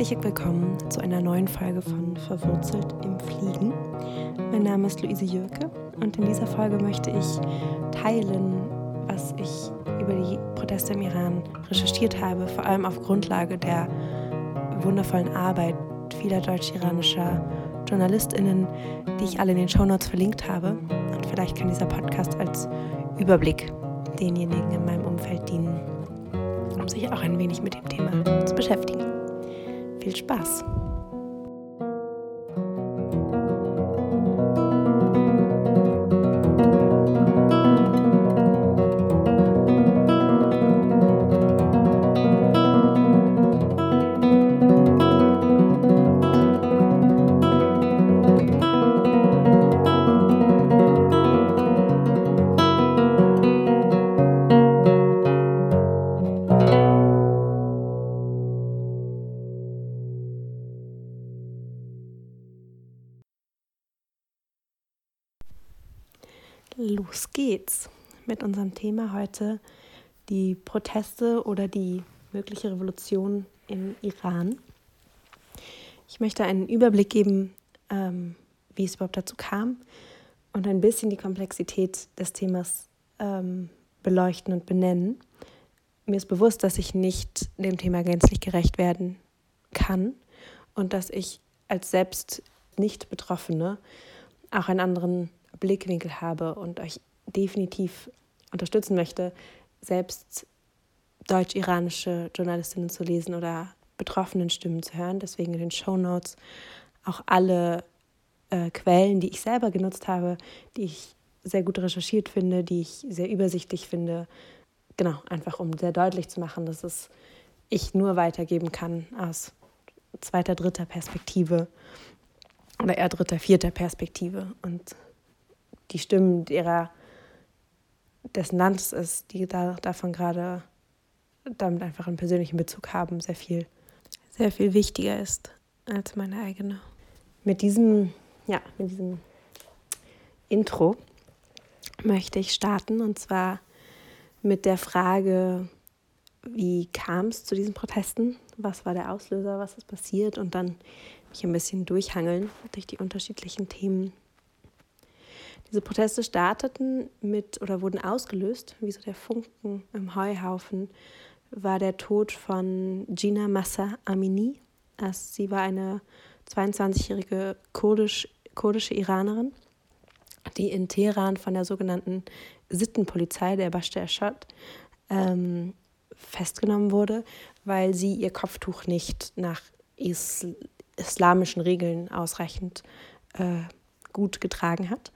Herzlich willkommen zu einer neuen Folge von Verwurzelt im Fliegen. Mein Name ist Luise Jürke und in dieser Folge möchte ich teilen, was ich über die Proteste im Iran recherchiert habe, vor allem auf Grundlage der wundervollen Arbeit vieler deutsch-iranischer JournalistInnen, die ich alle in den Shownotes verlinkt habe. Und vielleicht kann dieser Podcast als Überblick denjenigen in meinem Umfeld dienen, um sich auch ein wenig mit dem Thema zu beschäftigen. Viel Spaß! Mit unserem Thema heute die Proteste oder die mögliche Revolution im Iran. Ich möchte einen Überblick geben, ähm, wie es überhaupt dazu kam und ein bisschen die Komplexität des Themas ähm, beleuchten und benennen. Mir ist bewusst, dass ich nicht dem Thema gänzlich gerecht werden kann und dass ich als selbst nicht Betroffene auch einen anderen Blickwinkel habe und euch definitiv unterstützen möchte, selbst deutsch-iranische Journalistinnen zu lesen oder betroffenen Stimmen zu hören. Deswegen in den Show Notes auch alle äh, Quellen, die ich selber genutzt habe, die ich sehr gut recherchiert finde, die ich sehr übersichtlich finde. Genau, einfach um sehr deutlich zu machen, dass es ich nur weitergeben kann aus zweiter, dritter Perspektive oder eher dritter, vierter Perspektive. Und die Stimmen derer des Landes ist, die da, davon gerade damit einfach einen persönlichen Bezug haben, sehr viel, sehr viel wichtiger ist als meine eigene. Mit diesem, ja, mit diesem Intro möchte ich starten und zwar mit der Frage, wie kam es zu diesen Protesten? Was war der Auslöser? Was ist passiert? Und dann mich ein bisschen durchhangeln durch die unterschiedlichen Themen, diese Proteste starteten mit oder wurden ausgelöst, wie so der Funken im Heuhaufen, war der Tod von Gina Massa Amini. Also sie war eine 22-jährige kurdisch, kurdische Iranerin, die in Teheran von der sogenannten Sittenpolizei, der Bashar Ashad, ähm, festgenommen wurde, weil sie ihr Kopftuch nicht nach is islamischen Regeln ausreichend äh, gut getragen hat.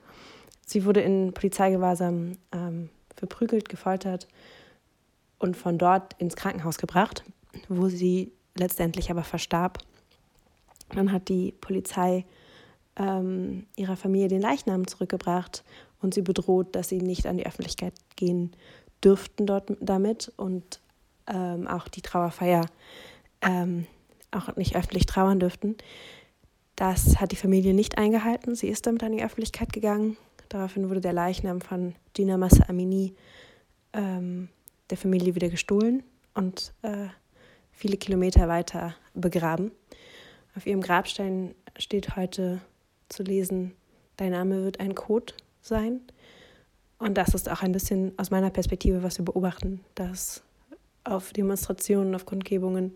Sie wurde in Polizeigewahrsam ähm, verprügelt, gefoltert und von dort ins Krankenhaus gebracht, wo sie letztendlich aber verstarb. Dann hat die Polizei ähm, ihrer Familie den Leichnam zurückgebracht und sie bedroht, dass sie nicht an die Öffentlichkeit gehen dürften dort damit und ähm, auch die Trauerfeier ähm, auch nicht öffentlich trauern dürften. Das hat die Familie nicht eingehalten. Sie ist damit an die Öffentlichkeit gegangen Daraufhin wurde der Leichnam von Gina Massa Amini ähm, der Familie wieder gestohlen und äh, viele Kilometer weiter begraben. Auf ihrem Grabstein steht heute zu lesen, dein Name wird ein Code sein. Und das ist auch ein bisschen aus meiner Perspektive, was wir beobachten, dass auf Demonstrationen, auf Kundgebungen,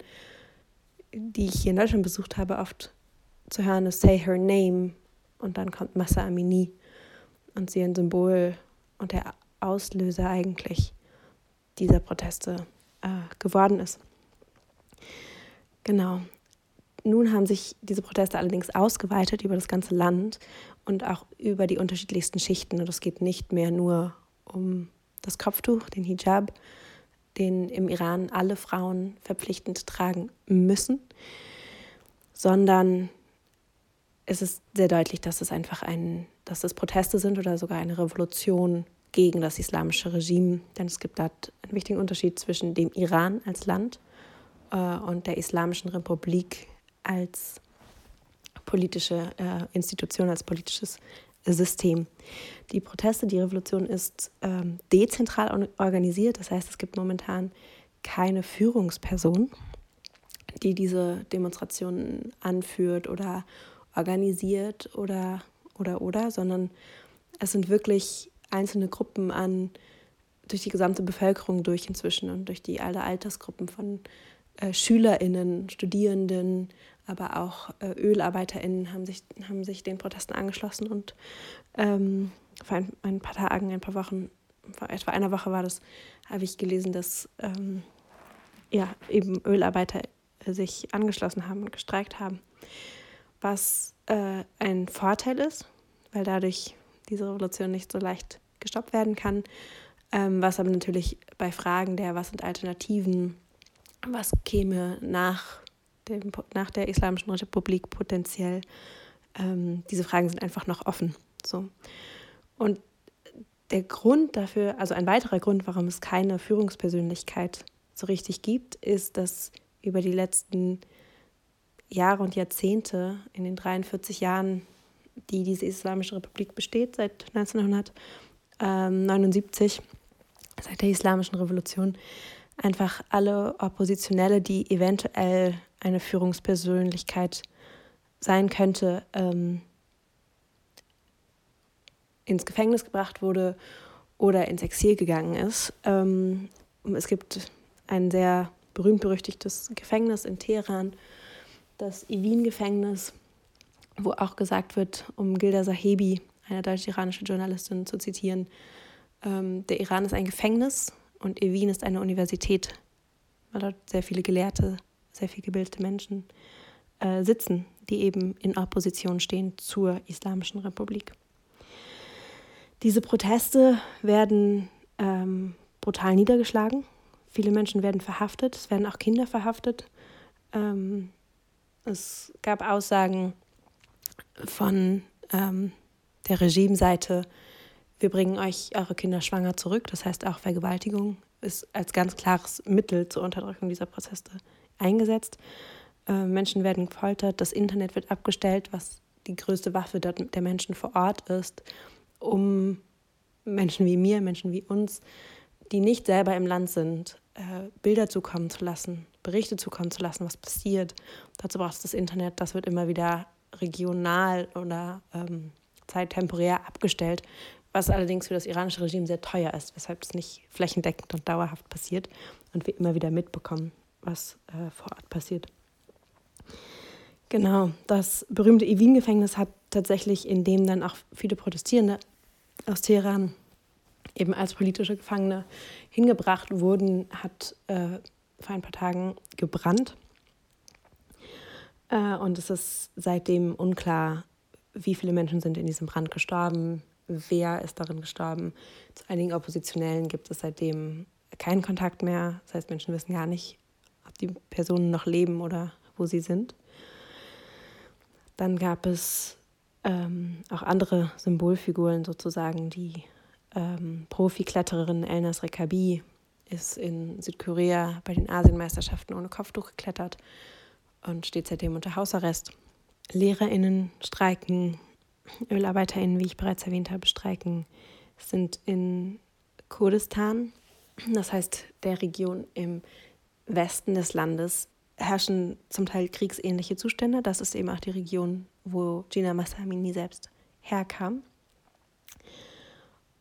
die ich hier in Deutschland besucht habe, oft zu hören ist Say Her Name und dann kommt Massa Amini und sie ein Symbol und der Auslöser eigentlich dieser Proteste äh, geworden ist. Genau. Nun haben sich diese Proteste allerdings ausgeweitet über das ganze Land und auch über die unterschiedlichsten Schichten. Und es geht nicht mehr nur um das Kopftuch, den Hijab, den im Iran alle Frauen verpflichtend tragen müssen, sondern es ist sehr deutlich, dass es einfach ein, dass es Proteste sind oder sogar eine Revolution gegen das islamische Regime. Denn es gibt da einen wichtigen Unterschied zwischen dem Iran als Land äh, und der Islamischen Republik als politische äh, Institution, als politisches System. Die Proteste, die Revolution ist ähm, dezentral organisiert. Das heißt, es gibt momentan keine Führungsperson. die diese Demonstrationen anführt oder organisiert oder oder oder, sondern es sind wirklich einzelne Gruppen an durch die gesamte Bevölkerung durch inzwischen und durch die alle Altersgruppen von äh, SchülerInnen, Studierenden, aber auch äh, ÖlarbeiterInnen haben sich, haben sich den Protesten angeschlossen und ähm, vor ein, ein, paar Tagen, ein paar Wochen, vor etwa einer Woche war das, habe ich gelesen, dass ähm, ja, eben Ölarbeiter sich angeschlossen haben und gestreikt haben, was äh, ein Vorteil ist, weil dadurch diese Revolution nicht so leicht gestoppt werden kann, ähm, was aber natürlich bei Fragen der, was sind Alternativen, was käme nach, dem, nach der Islamischen Republik potenziell, ähm, diese Fragen sind einfach noch offen. So. Und der Grund dafür, also ein weiterer Grund, warum es keine Führungspersönlichkeit so richtig gibt, ist, dass über die letzten Jahre und Jahrzehnte, in den 43 Jahren, die diese Islamische Republik besteht, seit 1979, seit der Islamischen Revolution, einfach alle Oppositionelle, die eventuell eine Führungspersönlichkeit sein könnte, ähm, ins Gefängnis gebracht wurde oder ins Exil gegangen ist. Ähm, es gibt ein sehr berühmt-berüchtigtes Gefängnis in Teheran, das Evin-Gefängnis, wo auch gesagt wird, um Gilda Sahebi, eine deutsch-iranische Journalistin, zu zitieren, ähm, der Iran ist ein Gefängnis und Evin ist eine Universität, weil dort sehr viele Gelehrte, sehr viel gebildete Menschen äh, sitzen, die eben in Opposition stehen zur Islamischen Republik. Diese Proteste werden ähm, brutal niedergeschlagen. Viele Menschen werden verhaftet, es werden auch Kinder verhaftet. Ähm, es gab Aussagen von ähm, der Regimeseite, wir bringen euch eure Kinder schwanger zurück. Das heißt auch Vergewaltigung ist als ganz klares Mittel zur Unterdrückung dieser Prozesse eingesetzt. Äh, Menschen werden gefoltert, das Internet wird abgestellt, was die größte Waffe der Menschen vor Ort ist, um Menschen wie mir, Menschen wie uns, die nicht selber im Land sind, äh, Bilder zukommen zu lassen, Berichte zukommen zu lassen, was passiert. Dazu braucht es das Internet, das wird immer wieder regional oder ähm, zeittemporär abgestellt, was allerdings für das iranische Regime sehr teuer ist, weshalb es nicht flächendeckend und dauerhaft passiert und wir immer wieder mitbekommen, was äh, vor Ort passiert. Genau, das berühmte Evin-Gefängnis hat tatsächlich, in dem dann auch viele Protestierende aus Teheran eben als politische Gefangene hingebracht wurden, hat äh, vor ein paar Tagen gebrannt. Äh, und es ist seitdem unklar, wie viele Menschen sind in diesem Brand gestorben, wer ist darin gestorben. Zu einigen Oppositionellen gibt es seitdem keinen Kontakt mehr. Das heißt, Menschen wissen gar nicht, ob die Personen noch leben oder wo sie sind. Dann gab es ähm, auch andere Symbolfiguren sozusagen. Die ähm, Profiklettererin Elnas Rekabi ist in Südkorea bei den Asienmeisterschaften ohne Kopftuch geklettert und steht seitdem unter Hausarrest. LehrerInnen streiken, ÖlarbeiterInnen, wie ich bereits erwähnt habe, streiken, sind in Kurdistan, das heißt der Region im Westen des Landes, herrschen zum Teil kriegsähnliche Zustände. Das ist eben auch die Region, wo Gina Massamini selbst herkam.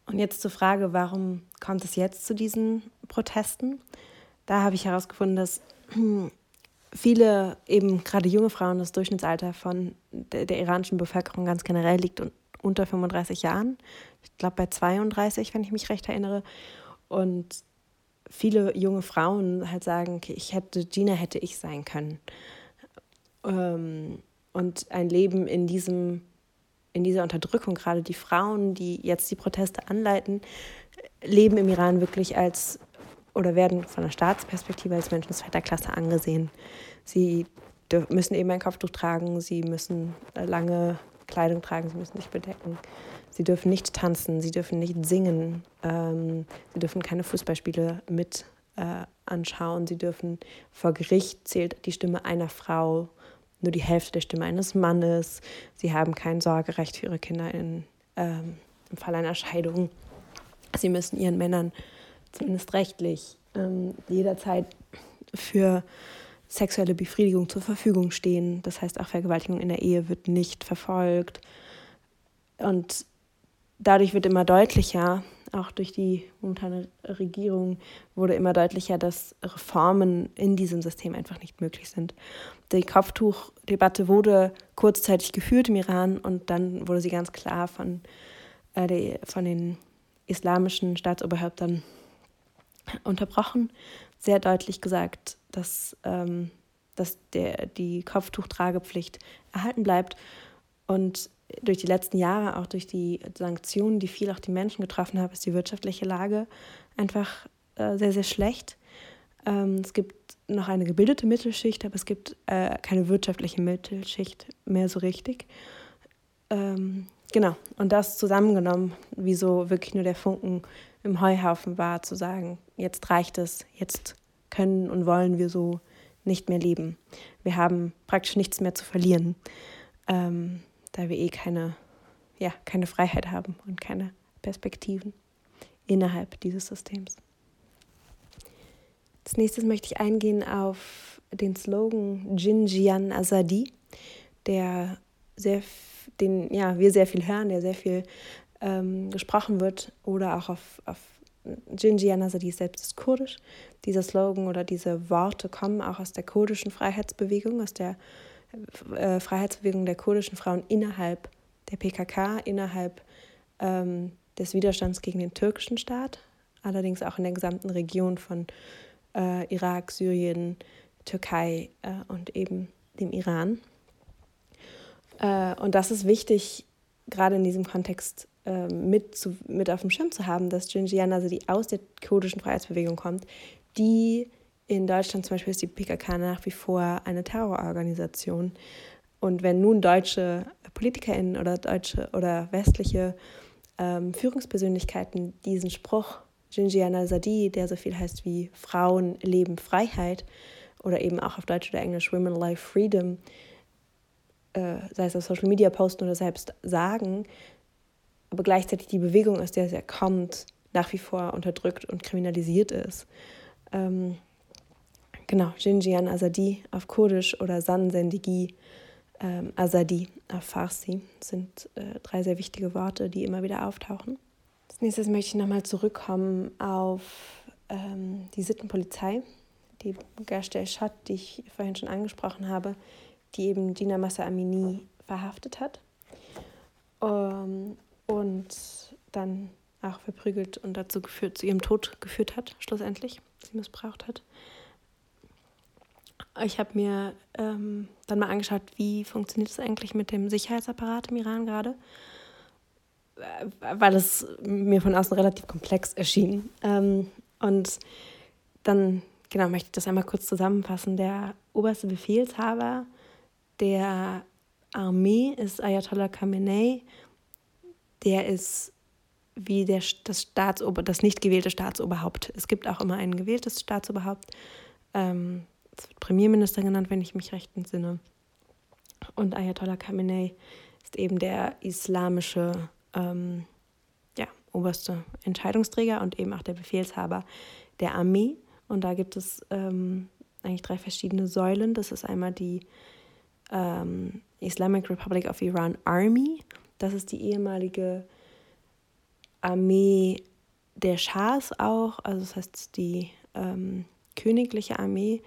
Und jetzt zur Frage, warum kommt es jetzt zu diesen Protesten? Da habe ich herausgefunden, dass viele eben gerade junge Frauen, das Durchschnittsalter von der, der iranischen Bevölkerung ganz generell liegt unter 35 Jahren. Ich glaube bei 32, wenn ich mich recht erinnere. Und viele junge Frauen halt sagen, okay, ich hätte, Gina hätte ich sein können. Ähm, und ein Leben in diesem, in dieser Unterdrückung, gerade die Frauen, die jetzt die Proteste anleiten, leben im Iran wirklich als oder werden von der Staatsperspektive als Menschen zweiter Klasse angesehen. Sie müssen eben ein Kopftuch tragen, sie müssen lange Kleidung tragen, sie müssen sich bedecken. Sie dürfen nicht tanzen, sie dürfen nicht singen, ähm, sie dürfen keine Fußballspiele mit äh, anschauen, sie dürfen vor Gericht zählt die Stimme einer Frau nur die Hälfte der Stimme eines Mannes, sie haben kein Sorgerecht für ihre Kinder in, ähm, im Fall einer Scheidung. Sie müssen ihren Männern zumindest rechtlich ähm, jederzeit für sexuelle Befriedigung zur Verfügung stehen. Das heißt, auch Vergewaltigung in der Ehe wird nicht verfolgt. Und dadurch wird immer deutlicher, auch durch die momentane Regierung wurde immer deutlicher, dass Reformen in diesem System einfach nicht möglich sind. Die Kopftuchdebatte wurde kurzzeitig geführt im Iran und dann wurde sie ganz klar von, äh, die, von den islamischen Staatsoberhäuptern unterbrochen. Sehr deutlich gesagt, dass, ähm, dass der, die Kopftuchtragepflicht erhalten bleibt. Und durch die letzten Jahre, auch durch die Sanktionen, die viel auch die Menschen getroffen haben, ist die wirtschaftliche Lage einfach äh, sehr, sehr schlecht. Ähm, es gibt noch eine gebildete Mittelschicht, aber es gibt äh, keine wirtschaftliche Mittelschicht mehr so richtig. Ähm, genau, und das zusammengenommen, wieso wirklich nur der Funken im Heuhaufen war, zu sagen, jetzt reicht es, jetzt können und wollen wir so nicht mehr leben. Wir haben praktisch nichts mehr zu verlieren. Ähm, da wir eh keine, ja, keine Freiheit haben und keine Perspektiven innerhalb dieses Systems. Als nächstes möchte ich eingehen auf den Slogan Jin Jian Azadi, der sehr, den ja, wir sehr viel hören, der sehr viel ähm, gesprochen wird oder auch auf, auf Jin Jian Azadi selbst ist kurdisch. Dieser Slogan oder diese Worte kommen auch aus der kurdischen Freiheitsbewegung, aus der äh, Freiheitsbewegung der kurdischen Frauen innerhalb der PKK, innerhalb ähm, des Widerstands gegen den türkischen Staat, allerdings auch in der gesamten Region von äh, Irak, Syrien, Türkei äh, und eben dem Iran. Äh, und das ist wichtig, gerade in diesem Kontext äh, mit, zu, mit auf dem Schirm zu haben, dass Jinjian, also die aus der kurdischen Freiheitsbewegung kommt, die in Deutschland zum Beispiel ist die PKK nach wie vor eine Terrororganisation. Und wenn nun deutsche PolitikerInnen oder deutsche oder westliche ähm, Führungspersönlichkeiten diesen Spruch Jinjian al-Sadi, der so viel heißt wie Frauen leben Freiheit oder eben auch auf Deutsch oder Englisch Women Life Freedom, äh, sei es auf Social Media posten oder selbst sagen, aber gleichzeitig die Bewegung, aus der er kommt, nach wie vor unterdrückt und kriminalisiert ist. Ähm, Genau, Jinjian Azadi auf Kurdisch oder San Sendigi ähm, Azadi auf Farsi sind äh, drei sehr wichtige Worte, die immer wieder auftauchen. Als nächstes möchte ich nochmal zurückkommen auf ähm, die Sittenpolizei, die Gashtel Shat, die ich vorhin schon angesprochen habe, die eben Gina Massa Amini verhaftet hat ähm, und dann auch verprügelt und dazu geführt, zu ihrem Tod geführt hat, schlussendlich, sie missbraucht hat. Ich habe mir ähm, dann mal angeschaut, wie funktioniert es eigentlich mit dem Sicherheitsapparat im Iran gerade, äh, weil es mir von außen relativ komplex erschien. Ähm, und dann, genau, möchte ich das einmal kurz zusammenfassen. Der oberste Befehlshaber der Armee ist Ayatollah Khamenei. Der ist wie der, das, Staatsober, das nicht gewählte Staatsoberhaupt. Es gibt auch immer ein gewähltes Staatsoberhaupt. Ähm, es wird Premierminister genannt, wenn ich mich recht entsinne. Und Ayatollah Khamenei ist eben der islamische ähm, ja, oberste Entscheidungsträger und eben auch der Befehlshaber der Armee. Und da gibt es ähm, eigentlich drei verschiedene Säulen. Das ist einmal die ähm, Islamic Republic of Iran Army. Das ist die ehemalige Armee der Schahs auch, also das heißt die ähm, königliche Armee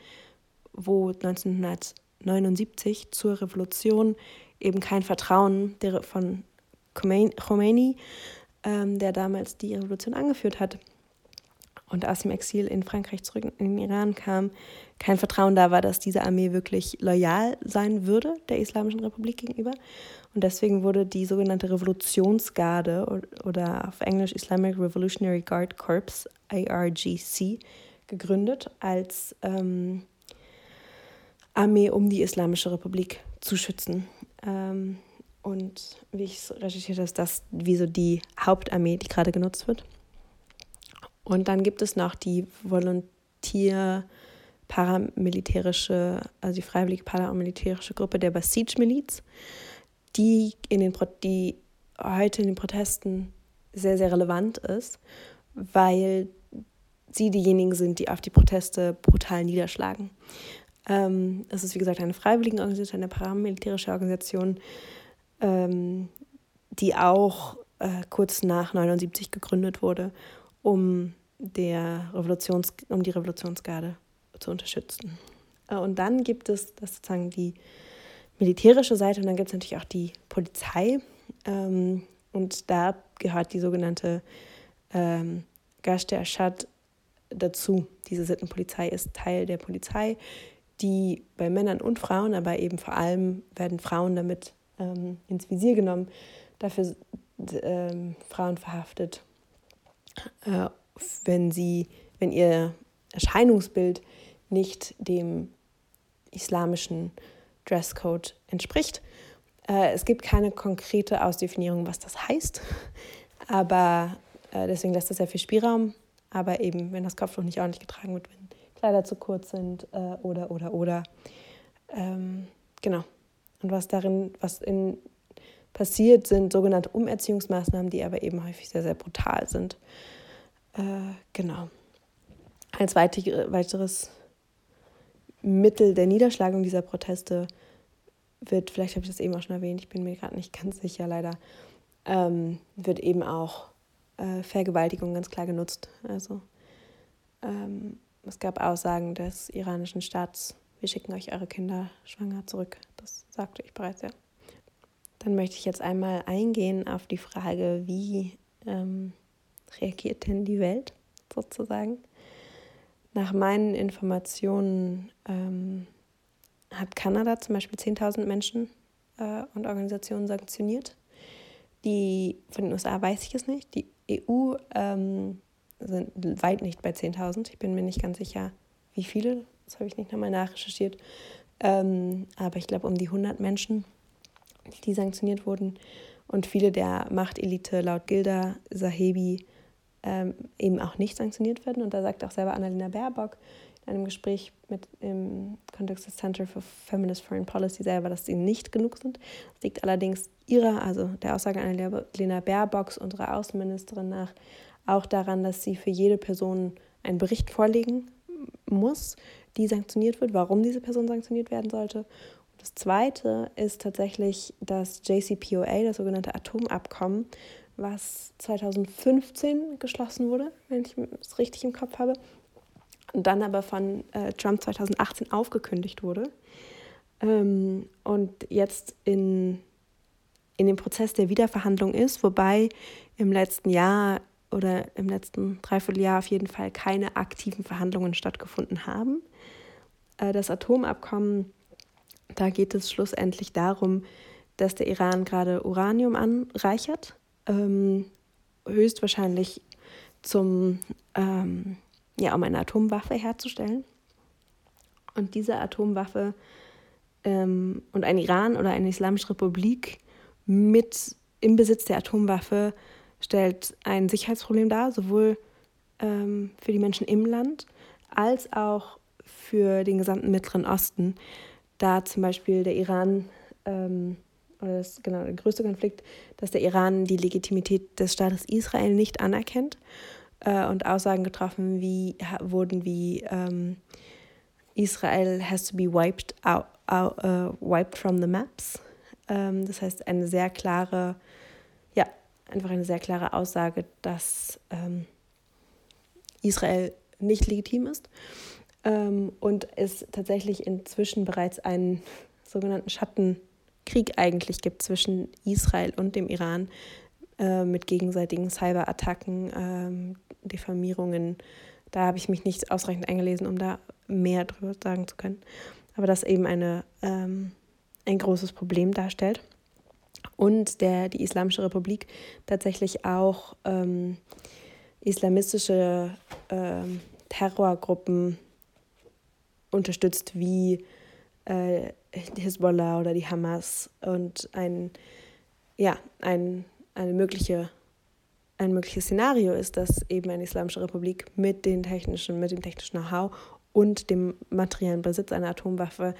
wo 1979 zur Revolution eben kein Vertrauen der, von Khomeini, ähm, der damals die Revolution angeführt hat und aus dem Exil in Frankreich zurück in den Iran kam, kein Vertrauen da war, dass diese Armee wirklich loyal sein würde der Islamischen Republik gegenüber. Und deswegen wurde die sogenannte Revolutionsgarde oder auf Englisch Islamic Revolutionary Guard Corps, IRGC, gegründet als ähm, Armee, um die Islamische Republik zu schützen. Ähm, und wie ich es recherchiert habe, ist das wie so die Hauptarmee, die gerade genutzt wird. Und dann gibt es noch die Volontier paramilitärische, also die freiwillige paramilitärische Gruppe der Basij-Miliz, die, in den, die heute in den Protesten sehr, sehr relevant ist, weil sie diejenigen sind, die auf die Proteste brutal niederschlagen. Ähm, es ist, wie gesagt, eine freiwillige Organisation, eine paramilitärische Organisation, ähm, die auch äh, kurz nach 79 gegründet wurde, um, der Revolutions um die Revolutionsgarde zu unterstützen. Äh, und dann gibt es das sozusagen die militärische Seite und dann gibt es natürlich auch die Polizei. Ähm, und da gehört die sogenannte ähm, Gashte Ashad dazu. Diese Sittenpolizei ist Teil der Polizei, die bei Männern und Frauen, aber eben vor allem werden Frauen damit ähm, ins Visier genommen, dafür ähm, Frauen verhaftet, äh, wenn sie, wenn ihr Erscheinungsbild nicht dem islamischen Dresscode entspricht. Äh, es gibt keine konkrete Ausdefinierung, was das heißt, aber äh, deswegen lässt das sehr viel Spielraum. Aber eben, wenn das Kopftuch nicht ordentlich getragen wird, wenn Kleider zu kurz sind äh, oder, oder, oder. Ähm, genau. Und was darin, was in passiert, sind sogenannte Umerziehungsmaßnahmen, die aber eben häufig sehr, sehr brutal sind. Äh, genau. Als weiteres Mittel der Niederschlagung dieser Proteste wird, vielleicht habe ich das eben auch schon erwähnt, ich bin mir gerade nicht ganz sicher leider, ähm, wird eben auch äh, Vergewaltigung ganz klar genutzt. Also ähm, es gab Aussagen des iranischen Staats, wir schicken euch eure Kinder schwanger zurück. Das sagte ich bereits, ja. Dann möchte ich jetzt einmal eingehen auf die Frage, wie ähm, reagiert denn die Welt sozusagen? Nach meinen Informationen ähm, hat Kanada zum Beispiel 10.000 Menschen äh, und Organisationen sanktioniert. Die von den USA weiß ich es nicht. Die EU ähm, sind weit nicht bei 10.000. Ich bin mir nicht ganz sicher, wie viele. Das habe ich nicht nochmal nachrecherchiert. Ähm, aber ich glaube um die 100 Menschen, die sanktioniert wurden. Und viele der Machtelite laut Gilda Sahebi ähm, eben auch nicht sanktioniert werden. Und da sagt auch selber Annalena Baerbock in einem Gespräch mit im Kontext des Center for Feminist Foreign Policy selber, dass sie nicht genug sind. Das liegt allerdings ihrer, also der Aussage Annalena Baerbocks, unserer Außenministerin nach, auch daran, dass sie für jede Person einen Bericht vorlegen muss, die sanktioniert wird, warum diese Person sanktioniert werden sollte. Und das Zweite ist tatsächlich das JCPOA, das sogenannte Atomabkommen, was 2015 geschlossen wurde, wenn ich es richtig im Kopf habe, und dann aber von äh, Trump 2018 aufgekündigt wurde ähm, und jetzt in, in dem Prozess der Wiederverhandlung ist, wobei im letzten Jahr oder im letzten Dreivierteljahr auf jeden Fall keine aktiven Verhandlungen stattgefunden haben. Äh, das Atomabkommen, da geht es schlussendlich darum, dass der Iran gerade Uranium anreichert ähm, höchstwahrscheinlich zum, ähm, ja, um eine Atomwaffe herzustellen. Und diese Atomwaffe ähm, und ein Iran oder eine Islamische Republik mit im Besitz der Atomwaffe stellt ein Sicherheitsproblem dar, sowohl ähm, für die Menschen im Land als auch für den gesamten Mittleren Osten, da zum Beispiel der Iran ähm, oder das genau der größte Konflikt, dass der Iran die Legitimität des Staates Israel nicht anerkennt äh, und Aussagen getroffen wie wurden wie ähm, Israel has to be wiped out, out uh, wiped from the maps. Ähm, das heißt eine sehr klare, einfach eine sehr klare Aussage, dass ähm, Israel nicht legitim ist ähm, und es tatsächlich inzwischen bereits einen sogenannten Schatten Krieg eigentlich gibt zwischen Israel und dem Iran äh, mit gegenseitigen Cyberattacken, ähm, Diffamierungen. Da habe ich mich nicht ausreichend eingelesen, um da mehr drüber sagen zu können. Aber das eben eine, ähm, ein großes Problem darstellt. Und der, die Islamische Republik tatsächlich auch ähm, islamistische ähm, Terrorgruppen unterstützt, wie äh, Hisbollah oder die Hamas und ein, ja, ein, eine mögliche, ein mögliches Szenario ist, dass eben eine islamische Republik mit, den technischen, mit dem technischen Know-how und dem materiellen Besitz einer Atomwaffe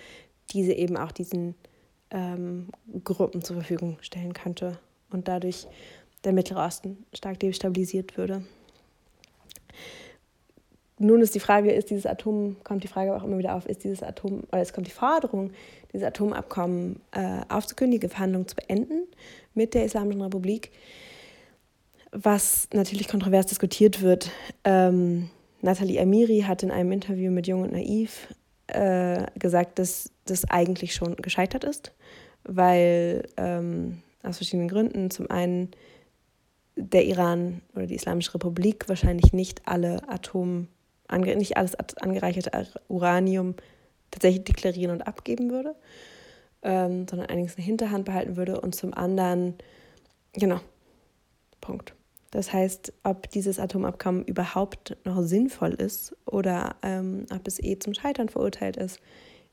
diese eben auch diesen ähm, Gruppen zur Verfügung stellen könnte und dadurch der Mittlere Osten stark destabilisiert würde. nun ist die Frage, ist dieses Atom, kommt die Frage auch immer wieder auf, ist dieses Atom, oder es kommt die Forderung, dieses Atomabkommen äh, aufzukündigen, Verhandlungen zu beenden mit der Islamischen Republik, was natürlich kontrovers diskutiert wird. Ähm, Nathalie Amiri hat in einem Interview mit Jung und Naiv äh, gesagt, dass das eigentlich schon gescheitert ist, weil ähm, aus verschiedenen Gründen zum einen der Iran oder die Islamische Republik wahrscheinlich nicht alle Atom nicht alles angereicherte Uranium tatsächlich deklarieren und abgeben würde, ähm, sondern einiges in Hinterhand behalten würde und zum anderen, genau, Punkt. Das heißt, ob dieses Atomabkommen überhaupt noch sinnvoll ist oder ähm, ob es eh zum Scheitern verurteilt ist,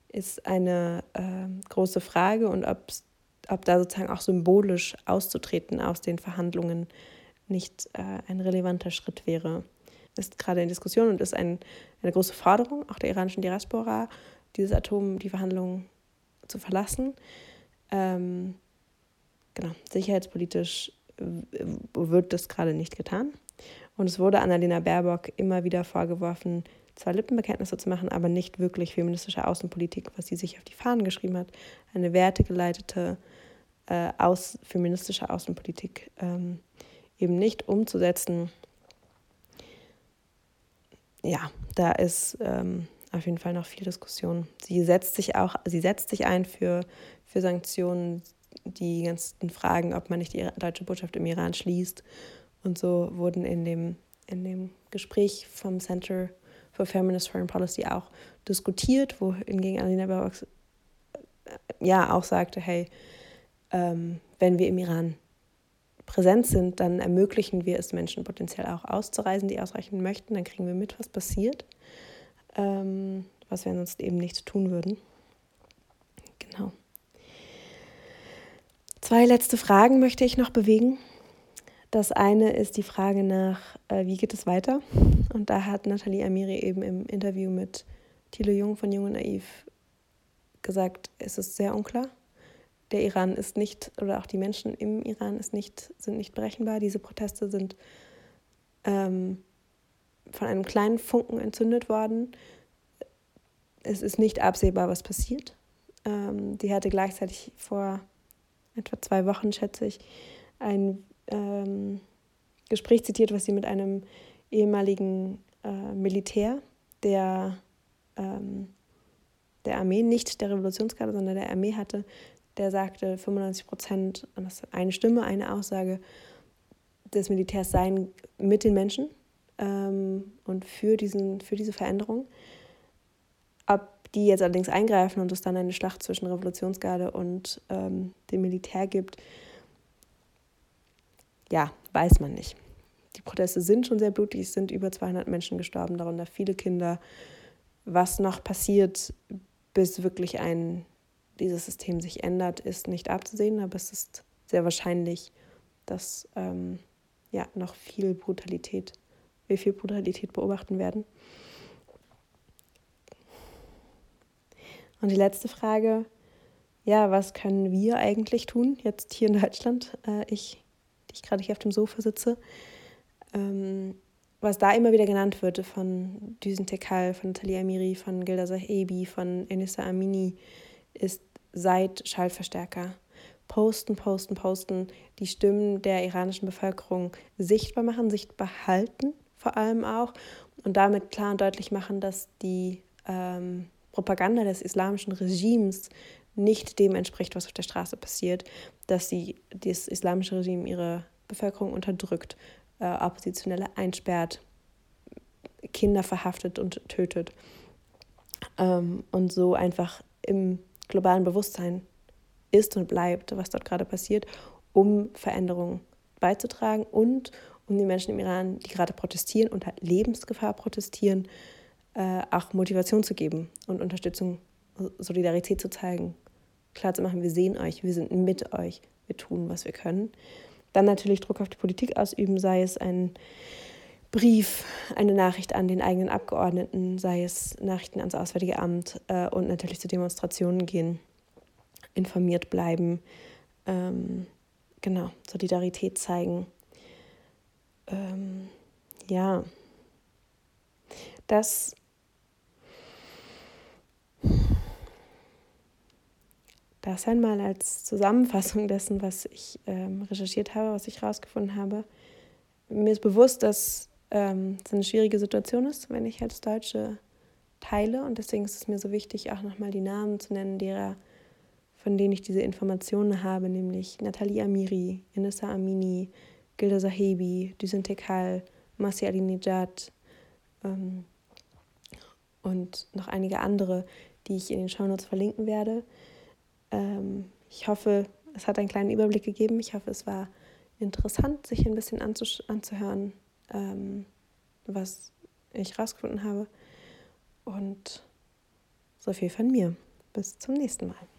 ist eine äh, große Frage und ob da sozusagen auch symbolisch auszutreten aus den Verhandlungen nicht äh, ein relevanter Schritt wäre ist gerade in Diskussion und ist ein, eine große Forderung auch der iranischen Diaspora, dieses Atom, die Verhandlungen zu verlassen. Ähm, genau, sicherheitspolitisch wird das gerade nicht getan. Und es wurde Annalena Baerbock immer wieder vorgeworfen, zwar Lippenbekenntnisse zu machen, aber nicht wirklich feministische Außenpolitik, was sie sich auf die Fahnen geschrieben hat, eine wertegeleitete äh, aus, feministische Außenpolitik ähm, eben nicht umzusetzen ja, da ist ähm, auf jeden Fall noch viel Diskussion. Sie setzt sich auch, sie setzt sich ein für, für Sanktionen, die ganzen Fragen, ob man nicht die deutsche Botschaft im Iran schließt. Und so wurden in dem, in dem Gespräch vom Center for Feminist Foreign Policy auch diskutiert, wo hingegen Alina Baerbock äh, ja auch sagte, hey, ähm, wenn wir im Iran präsent sind, dann ermöglichen wir es Menschen potenziell auch auszureisen, die ausreichen möchten. Dann kriegen wir mit, was passiert, ähm, was wir sonst eben nicht tun würden. Genau. Zwei letzte Fragen möchte ich noch bewegen. Das eine ist die Frage nach, äh, wie geht es weiter? Und da hat Nathalie Amiri eben im Interview mit Thilo Jung von Jung und Naiv gesagt, es ist sehr unklar der Iran ist nicht, oder auch die Menschen im Iran ist nicht, sind nicht berechenbar. Diese Proteste sind ähm, von einem kleinen Funken entzündet worden. Es ist nicht absehbar, was passiert. Ähm, die hatte gleichzeitig vor etwa zwei Wochen, schätze ich, ein ähm, Gespräch zitiert, was sie mit einem ehemaligen äh, Militär der, ähm, der Armee, nicht der Revolutionsgarde, sondern der Armee hatte, der sagte, 95 Prozent, eine Stimme, eine Aussage des Militärs seien mit den Menschen ähm, und für, diesen, für diese Veränderung. Ob die jetzt allerdings eingreifen und es dann eine Schlacht zwischen Revolutionsgarde und ähm, dem Militär gibt, ja, weiß man nicht. Die Proteste sind schon sehr blutig, es sind über 200 Menschen gestorben, darunter viele Kinder. Was noch passiert, bis wirklich ein dieses System sich ändert, ist nicht abzusehen, aber es ist sehr wahrscheinlich, dass ähm, ja, noch viel Brutalität, wir viel Brutalität beobachten werden. Und die letzte Frage, ja, was können wir eigentlich tun, jetzt hier in Deutschland, äh, ich, die ich gerade hier auf dem Sofa sitze, ähm, was da immer wieder genannt wird von Düsen Tekal, von Talia Amiri, von Gilda Sahebi, von Enissa Amini, ist seid Schallverstärker. Posten, posten, posten, die Stimmen der iranischen Bevölkerung sichtbar machen, sichtbar halten vor allem auch und damit klar und deutlich machen, dass die ähm, Propaganda des islamischen Regimes nicht dem entspricht, was auf der Straße passiert, dass sie, das islamische Regime ihre Bevölkerung unterdrückt, äh, Oppositionelle einsperrt, Kinder verhaftet und tötet. Ähm, und so einfach im globalen Bewusstsein ist und bleibt, was dort gerade passiert, um Veränderungen beizutragen und um den Menschen im Iran, die gerade protestieren, unter Lebensgefahr protestieren, äh, auch Motivation zu geben und Unterstützung, Solidarität zu zeigen, klar zu machen, wir sehen euch, wir sind mit euch, wir tun, was wir können. Dann natürlich Druck auf die Politik ausüben, sei es ein Brief, eine Nachricht an den eigenen Abgeordneten, sei es Nachrichten ans Auswärtige Amt äh, und natürlich zu Demonstrationen gehen, informiert bleiben, ähm, genau, Solidarität zeigen. Ähm, ja, Das das einmal als Zusammenfassung dessen, was ich ähm, recherchiert habe, was ich herausgefunden habe. Mir ist bewusst, dass ähm, es eine schwierige Situation ist, wenn ich als Deutsche teile. Und deswegen ist es mir so wichtig, auch nochmal die Namen zu nennen, derer, von denen ich diese Informationen habe, nämlich Nathalie Amiri, Inessa Amini, Gilda Sahebi, Düsen Tekal, Masi Alinejad ähm, und noch einige andere, die ich in den Shownotes verlinken werde. Ähm, ich hoffe, es hat einen kleinen Überblick gegeben. Ich hoffe, es war interessant, sich ein bisschen anzuhören, ähm, was ich rausgefunden habe. Und so viel von mir. Bis zum nächsten Mal.